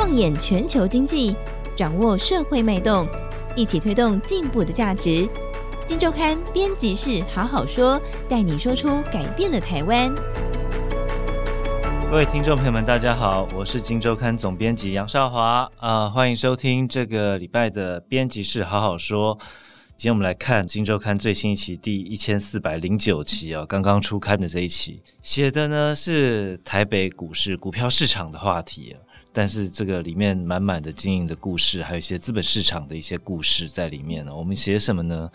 放眼全球经济，掌握社会脉动，一起推动进步的价值。金周刊编辑室好好说，带你说出改变的台湾。各位听众朋友们，大家好，我是金周刊总编辑杨少华啊，欢迎收听这个礼拜的编辑室好好说。今天我们来看金周刊最新一期第一千四百零九期啊，刚刚出刊的这一期，写的呢是台北股市股票市场的话题啊。但是这个里面满满的经营的故事，还有一些资本市场的一些故事在里面呢。我们写什么呢？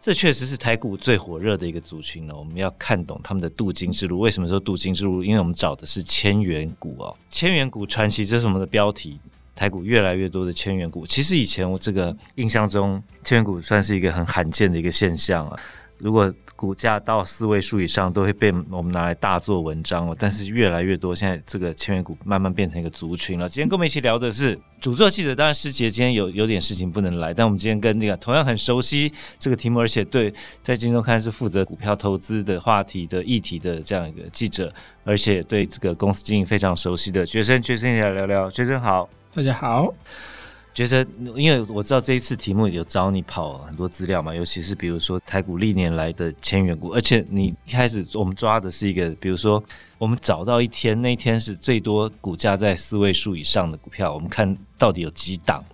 这确实是台股最火热的一个族群呢。我们要看懂他们的镀金之路。为什么说镀金之路？因为我们找的是千元股哦，千元股传奇，这是我们的标题。台股越来越多的千元股，其实以前我这个印象中，千元股算是一个很罕见的一个现象啊。如果股价到四位数以上，都会被我们拿来大做文章哦。但是越来越多，现在这个千元股慢慢变成一个族群了。今天跟我们一起聊的是主作记者，当然师杰今天有有点事情不能来，但我们今天跟那个同样很熟悉这个题目，而且对在金周刊是负责股票投资的话题的议题的这样一个记者，而且对这个公司经营非常熟悉的学生，学生一起来聊聊。学生好，大家好。觉得，因为我知道这一次题目有找你跑很多资料嘛，尤其是比如说台股历年来的千元股，而且你一开始我们抓的是一个，比如说我们找到一天，那一天是最多股价在四位数以上的股票，我们看到底有几档？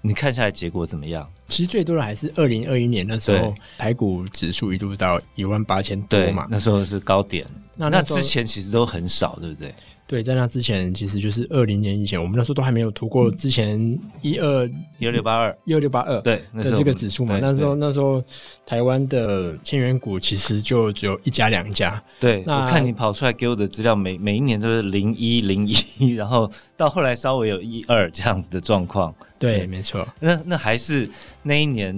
你看下来结果怎么样？其实最多的还是二零二一年那时候，台股指数一度到一万八千多嘛，那时候是高点。那那之前其实都很少，对不对？对，在那之前，其实就是二零年以前，我们那时候都还没有突过之前一二一二六八二一二六八二对的这个指数嘛。那时候那时候台湾的千元股其实就只有一家两家。对，那我看你跑出来给我的资料，每每一年都是零一零一，然后到后来稍微有一二这样子的状况。对，对没错。那那还是那一年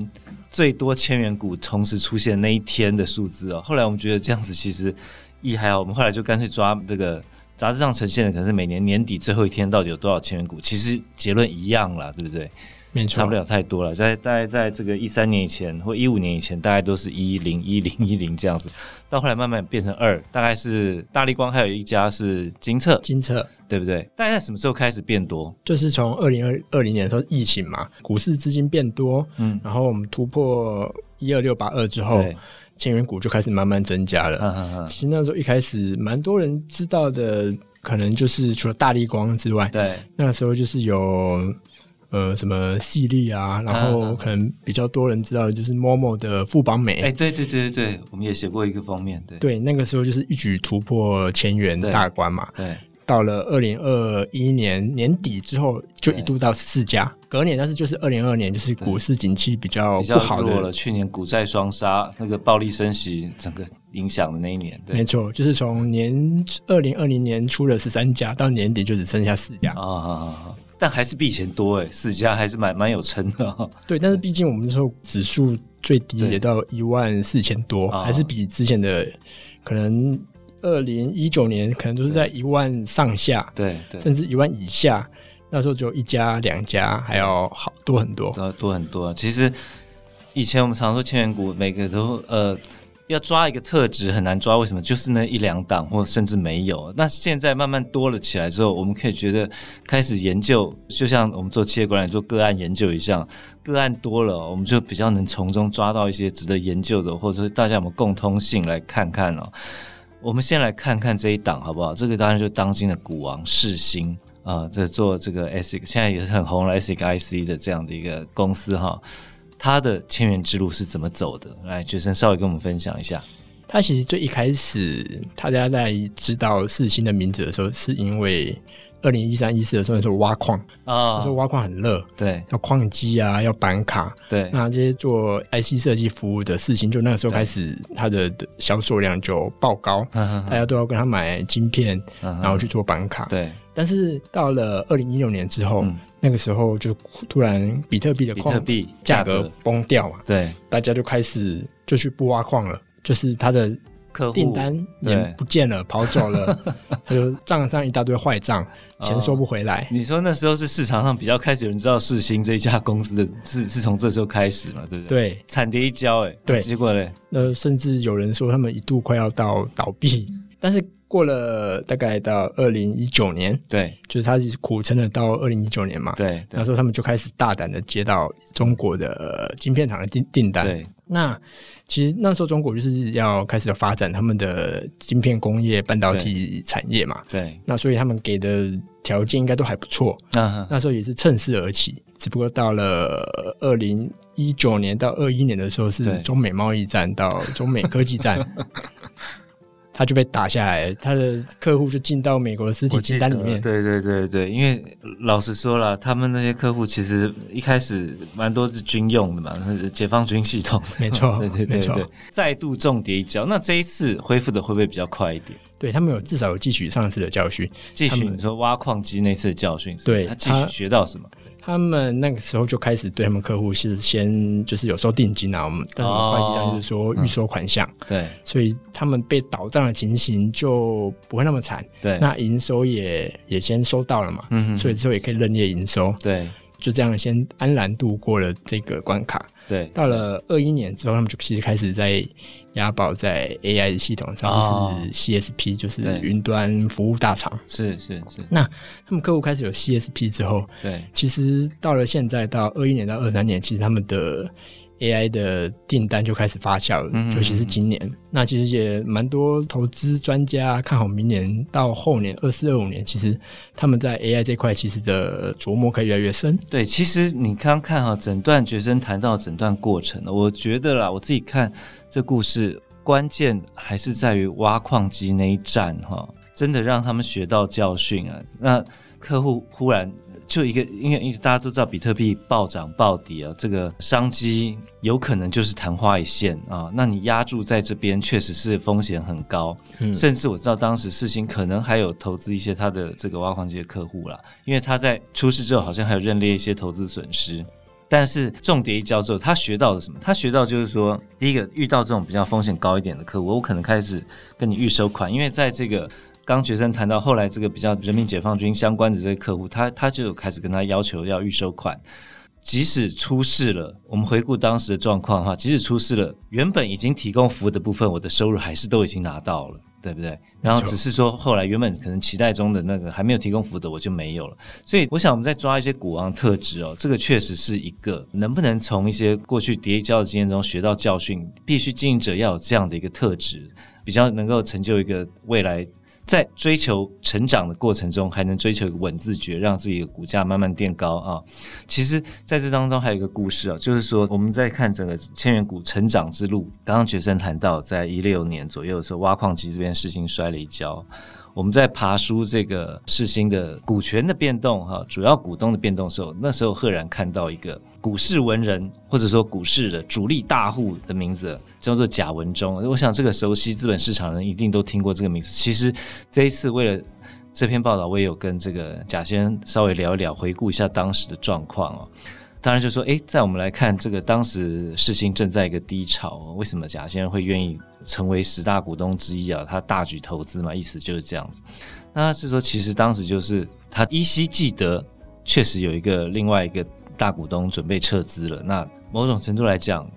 最多千元股同时出现那一天的数字哦。后来我们觉得这样子其实一还好，我们后来就干脆抓这个。杂志上呈现的可能是每年年底最后一天到底有多少千元股，其实结论一样啦，对不对？没错，差不了太多了。在大概在这个一三年以前或一五年以前，大概都是一零一零一零这样子，到后来慢慢变成二，大概是大立光，还有一家是金策，金策对不对？大概在什么时候开始变多？就是从二零二二零年的时候疫情嘛，股市资金变多，嗯，然后我们突破一二六八二之后。千元股就开始慢慢增加了。啊啊啊、其实那时候一开始蛮多人知道的，可能就是除了大力光之外，对，那个时候就是有呃什么细力啊，然后可能比较多人知道的就是 Momo 的富邦美。哎，对对对对对，我们也写过一个封面，对对，那个时候就是一举突破千元大关嘛。对。对到了二零二一年年底之后，就一度到四家。隔年，但是就是二零二二年，就是股市景气比较不好的了。去年股债双杀，那个暴力升息，整个影响的那一年。对，没错，就是从年二零二零年出了十三家，到年底就只剩下四家。啊！但还是比以前多哎，四家还是蛮蛮有撑的。对，但是毕竟我们那时候指数最低也到一万四千多，还是比之前的可能。二零一九年可能都是在一万上下，对对，甚至一万以下。那时候只有一家、两家，还要好多很多，多多很多。其实以前我们常说千元股，每个都呃要抓一个特质很难抓，为什么？就是那一两档，或甚至没有。那现在慢慢多了起来之后，我们可以觉得开始研究，就像我们做企业管理、做个案研究一样，个案多了，我们就比较能从中抓到一些值得研究的，或者说大家有没有共通性来看看哦。我们先来看看这一档好不好？这个当然就当今的股王世芯啊，这做这个 ASIC，现在也是很红了 ASIC IC 的这样的一个公司哈。它的千元之路是怎么走的？来，觉生稍微跟我们分享一下。它其实最一开始，大家在知道四星的名字的时候，是因为。二零一三一四的时候，说挖矿啊，说挖矿很热，对，要矿机啊，要板卡，对，那这些做 IC 设计服务的四星，就那个时候开始，它的销售量就爆高，大家都要跟他买晶片，然后去做板卡，对。但是到了二零一六年之后，那个时候就突然比特币的矿币价格崩掉嘛，对，大家就开始就去不挖矿了，就是它的。订单也不见了，跑走了，他就账上一大堆坏账，钱收不回来。你说那时候是市场上比较开始有人知道世新这一家公司的，是是从这时候开始嘛？对不对？对，惨跌一跤，哎，对，结果嘞，呃，甚至有人说他们一度快要到倒闭，但是过了大概到二零一九年，对，就是他是苦撑了到二零一九年嘛，对，那时候他们就开始大胆的接到中国的晶片厂的订订单，对，那其实那时候中国就是要开始要发展他们的晶片工业、半导体产业嘛，对，那所以他们给的条件应该都还不错，嗯，那时候也是趁势而起，只不过到了二零一九年到二一年的时候是中美贸易战到中美科技战。他就被打下来，他的客户就进到美国的实体清单里面。对对对对，因为老实说了，他们那些客户其实一开始蛮多是军用的嘛，解放军系统。没错，对对对再度重叠一跤。那这一次恢复的会不会比较快一点？对他们有至少有汲取上次的教训，汲取你说挖矿机那次的教训，对，他汲取学到什么？他们那个时候就开始对他们客户是先就是有收定金啊，我们但是会计上就是说预收款项，对，所以他们被倒账的情形就不会那么惨，对，那营收也也先收到了嘛，嗯哼，所以之后也可以认列营收，对，就这样先安然度过了这个关卡，对，到了二一年之后，他们就其实开始在。押宝在 AI 的系统上，就是 CSP，、哦、就是云端服务大厂。是是是。那他们客户开始有 CSP 之后，对，其实到了现在到二一年到二三年，其实他们的。AI 的订单就开始发酵了，嗯、尤其是今年。那其实也蛮多投资专家看好明年到后年二四二五年，其实他们在 AI 这块其实的琢磨可以越来越深。对，其实你刚看哈，整段学生谈到整段过程，我觉得啦，我自己看这故事，关键还是在于挖矿机那一战哈，真的让他们学到教训啊。那客户忽然。就一个，因为因为大家都知道比特币暴涨暴跌啊，这个商机有可能就是昙花一现啊。那你压注在这边，确实是风险很高。嗯，甚至我知道当时世芯可能还有投资一些他的这个挖矿机的客户啦，因为他在出事之后好像还有认列一些投资损失。但是重叠一交之后，他学到了什么？他学到就是说，第一个遇到这种比较风险高一点的客户，我可能开始跟你预收款，因为在这个。刚学生谈到后来这个比较人民解放军相关的这个客户，他他就开始跟他要求要预收款，即使出事了，我们回顾当时的状况哈，即使出事了，原本已经提供服务的部分，我的收入还是都已经拿到了，对不对？然后只是说后来原本可能期待中的那个还没有提供服务的我就没有了，所以我想我们再抓一些股王特质哦，这个确实是一个能不能从一些过去跌一跤的经验中学到教训，必须经营者要有这样的一个特质，比较能够成就一个未来。在追求成长的过程中，还能追求一个稳自觉，让自己的股价慢慢垫高啊！其实，在这当中还有一个故事啊，就是说我们在看整个千元股成长之路。刚刚学生谈到，在一六年左右的时候，挖矿机这边事情摔了一跤。我们在爬书这个世新的股权的变动哈，主要股东的变动时候，那时候赫然看到一个股市文人，或者说股市的主力大户的名字。叫做贾文忠，我想这个熟悉资本市场的人一定都听过这个名字。其实这一次为了这篇报道，我也有跟这个贾先生稍微聊一聊，回顾一下当时的状况哦。当然就说，诶，在我们来看这个当时世新正在一个低潮，为什么贾先生会愿意成为十大股东之一啊？他大举投资嘛，意思就是这样子。那是说，其实当时就是他依稀记得，确实有一个另外一个大股东准备撤资了。那某种程度来讲。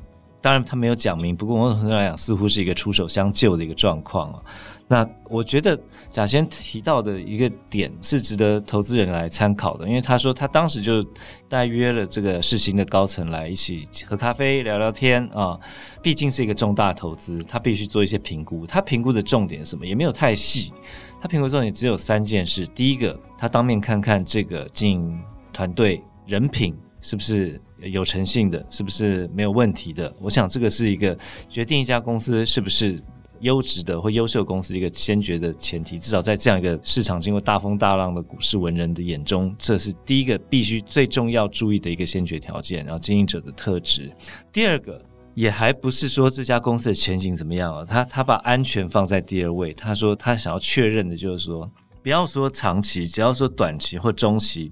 当然，他没有讲明。不过，某种程度来讲，似乎是一个出手相救的一个状况啊。那我觉得贾先提到的一个点是值得投资人来参考的，因为他说他当时就带约了这个世芯的高层来一起喝咖啡聊聊天啊。毕竟是一个重大投资，他必须做一些评估。他评估的重点是什么？也没有太细。他评估重点只有三件事：第一个，他当面看看这个经营团队人品是不是。有诚信的，是不是没有问题的？我想这个是一个决定一家公司是不是优质的或优秀公司一个先决的前提。至少在这样一个市场经过大风大浪的股市文人的眼中，这是第一个必须最重要注意的一个先决条件。然后经营者的特质，第二个也还不是说这家公司的前景怎么样啊？他他把安全放在第二位。他说他想要确认的就是说，不要说长期，只要说短期或中期。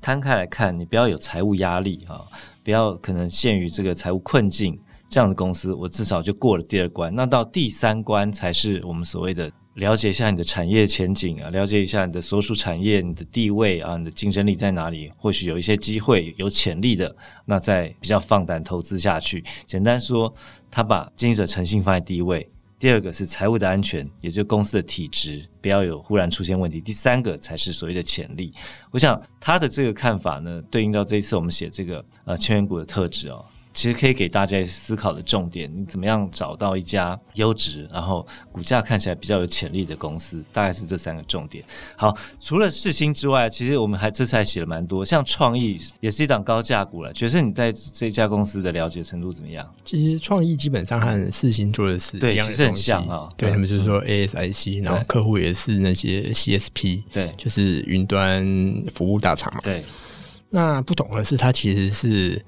摊开来看，你不要有财务压力啊，不要可能陷于这个财务困境，这样的公司，我至少就过了第二关。那到第三关才是我们所谓的了解一下你的产业前景啊，了解一下你的所属产业、你的地位啊，你的竞争力在哪里？或许有一些机会、有潜力的，那再比较放胆投资下去。简单说，他把经营者诚信放在第一位，第二个是财务的安全，也就是公司的体质不要有忽然出现问题。第三个才是所谓的潜力。我想他的这个看法呢，对应到这一次我们写这个呃千元股的特质哦。其实可以给大家思考的重点，你怎么样找到一家优质，然后股价看起来比较有潜力的公司，大概是这三个重点。好，除了世星之外，其实我们还这次还写了蛮多，像创意也是一档高价股了。角色你在这家公司的了解程度怎么样？其实创意基本上和世星做的是对，其实很像啊。对，他们就是说 ASIC，然后客户也是那些 CSP，对，就是云端服务大厂嘛。对。那不同的是，它其实是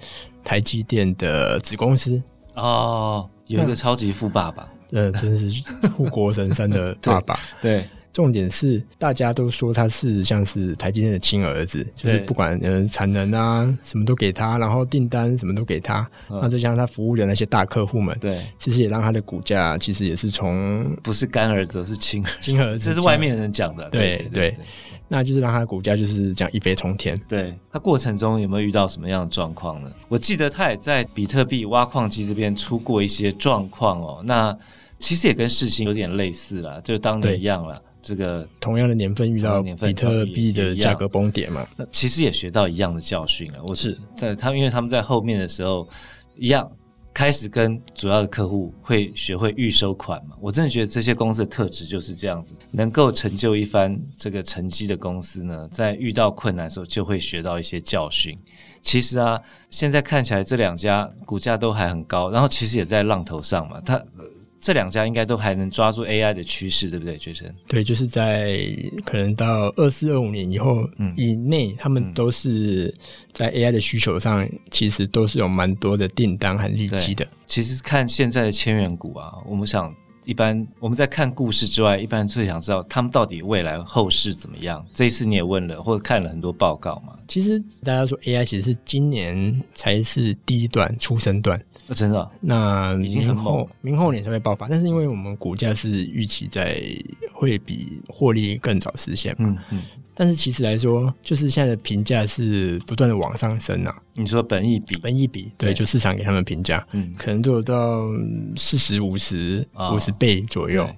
台积电的子公司。哦，有一个超级富爸爸，呃，真是护国神山的 爸爸。对，对重点是大家都说他是像是台积电的亲儿子，就是不管呃产能啊什么都给他，然后订单什么都给他，那再加上他服务的那些大客户们，对，其实也让他的股价其实也是从不是干儿子，是亲亲儿子，这是外面人讲的，对对。那就是让他的股价就是这样一飞冲天。对，他过程中有没有遇到什么样的状况呢？我记得他也在比特币挖矿机这边出过一些状况哦。那其实也跟世新有点类似啦，就当年一样了。这个同样的年份遇到比特币的价格崩跌嘛，那其实也学到一样的教训了。我是在他们，因为他们在后面的时候一样。开始跟主要的客户会学会预收款嘛？我真的觉得这些公司的特质就是这样子，能够成就一番这个成绩的公司呢，在遇到困难的时候就会学到一些教训。其实啊，现在看起来这两家股价都还很高，然后其实也在浪头上嘛，它。这两家应该都还能抓住 AI 的趋势，对不对，Jason？对，就是在可能到二四二五年以后以内，嗯、他们都是在 AI 的需求上，其实都是有蛮多的订单和利基的。其实看现在的千元股啊，我们想，一般我们在看故事之外，一般最想知道他们到底未来后市怎么样。这一次你也问了，或者看了很多报告嘛？其实大家说 AI 其实是今年才是第一段出生段。真的，那明后明后年才会爆发，但是因为我们股价是预期在会比获利更早实现嘛，嗯嗯，但是其实来说，就是现在的评价是不断的往上升啊。你说本益比，本益比，对，就市场给他们评价，嗯，可能都有到四十五十五十倍左右。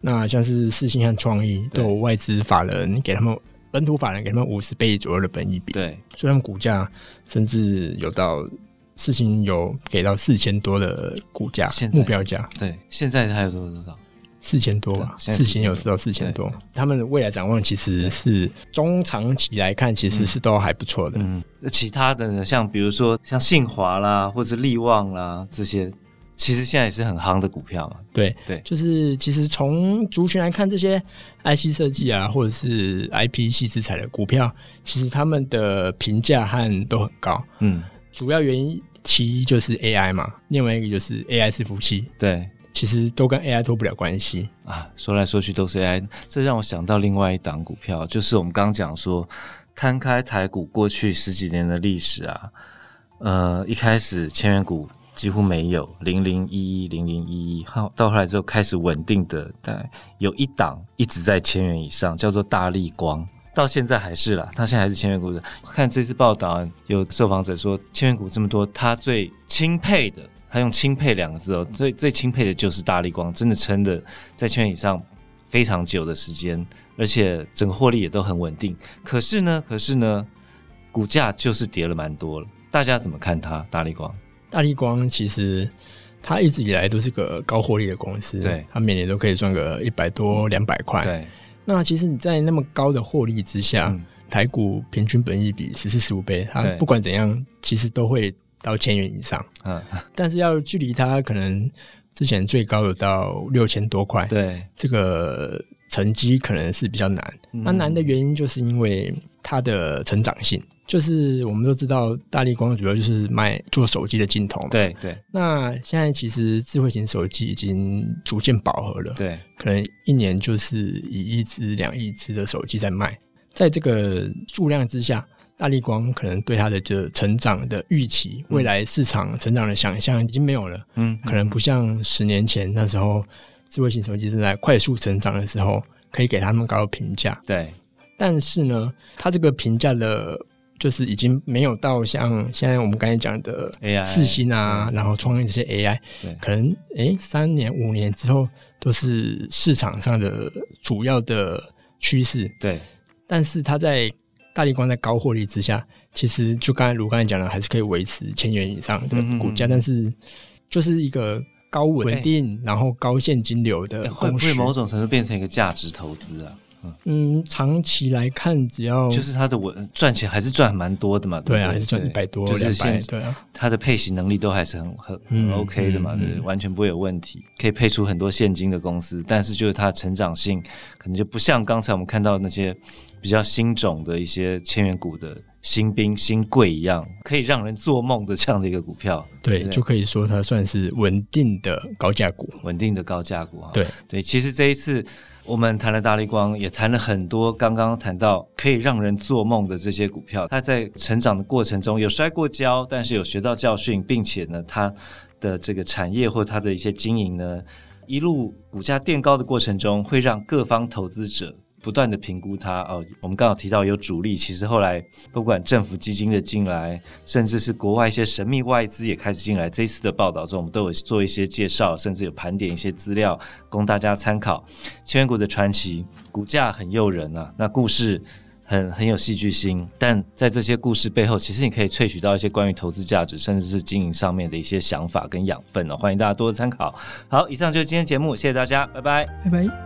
那像是世芯和创意都有外资法人给他们本土法人给他们五十倍左右的本益比，对，所以他们股价甚至有到。世芯有给到四千多的股价目标价，对，现在还有多少多少？四千多吧，四千有四到四千多。他们的未来展望其实是中长期来看，其实是都还不错的。嗯，那其他的呢？像比如说像信华啦，或者力旺啦这些，其实现在也是很夯的股票嘛。对对，就是其实从族群来看，这些 IC 设计啊，或者是 IP 系资产的股票，其实他们的评价和都很高。嗯。主要原因其一就是 AI 嘛，另外一个就是 AI 伺服器。对，其实都跟 AI 脱不了关系啊。说来说去都是 AI，这让我想到另外一档股票，就是我们刚刚讲说，摊开台股过去十几年的历史啊，呃，一开始千元股几乎没有，零零一一零零一一，好，到后来之后开始稳定的，但有一档一直在千元以上，叫做大立光。到现在还是啦，他现在还是千元股的。看这次报道，有受访者说，千元股这么多，他最钦佩的，他用钦佩两个字哦，最最钦佩的就是大力光，真的撑的在千元以上非常久的时间，而且整个获利也都很稳定。可是呢，可是呢，股价就是跌了蛮多了。大家怎么看它？大力光？大力光其实它一直以来都是个高获利的公司，对，它每年都可以赚个一百多两百块，对。那其实你在那么高的获利之下，嗯、台股平均本益比十四十五倍，它不管怎样，其实都会到千元以上。嗯，但是要距离它可能之前最高有到六千多块，对，这个成绩可能是比较难。那、嗯、难的原因就是因为它的成长性。就是我们都知道，大力光主要就是卖做手机的镜头嘛。对对。那现在其实智慧型手机已经逐渐饱和了。对。可能一年就是以一亿支、两亿只的手机在卖，在这个数量之下，大力光可能对它的这成长的预期、未来市场成长的想象已经没有了。嗯。可能不像十年前那时候，智慧型手机正在快速成长的时候，可以给他们高的评价。对。但是呢，它这个评价的。就是已经没有到像现在我们刚才讲的 AI 四星啊，然后创业这些 AI，对，可能诶三年五年之后都是市场上的主要的趋势，对。但是它在大力光在高获利之下，其实就刚才如刚才讲的，还是可以维持千元以上的股价，嗯嗯嗯，但是就是一个高稳定，然后高现金流的，会不会某种程度变成一个价值投资啊？嗯，长期来看，只要就是它的稳赚钱还是赚蛮多的嘛，对，对？啊，还是赚一百多，就两百，对啊，它的配息能力都还是很很很 OK 的嘛，嗯、对，对，完全不会有问题，可以配出很多现金的公司，但是就是它的成长性可能就不像刚才我们看到那些比较新种的一些千元股的新兵新贵一样，可以让人做梦的这样的一个股票，对，就可以说它算是稳定的高价股，稳定的高价股啊，对对，其实这一次。我们谈了大立光，也谈了很多刚刚谈到可以让人做梦的这些股票。它在成长的过程中有摔过跤，但是有学到教训，并且呢，它的这个产业或它的一些经营呢，一路股价垫高的过程中，会让各方投资者。不断的评估它哦，我们刚好提到有主力，其实后来不管政府基金的进来，甚至是国外一些神秘外资也开始进来。这一次的报道中，我们都有做一些介绍，甚至有盘点一些资料供大家参考。千元股的传奇，股价很诱人啊，那故事很很有戏剧性，但在这些故事背后，其实你可以萃取到一些关于投资价值，甚至是经营上面的一些想法跟养分哦。欢迎大家多多参考。好，以上就是今天节目，谢谢大家，拜拜，拜拜。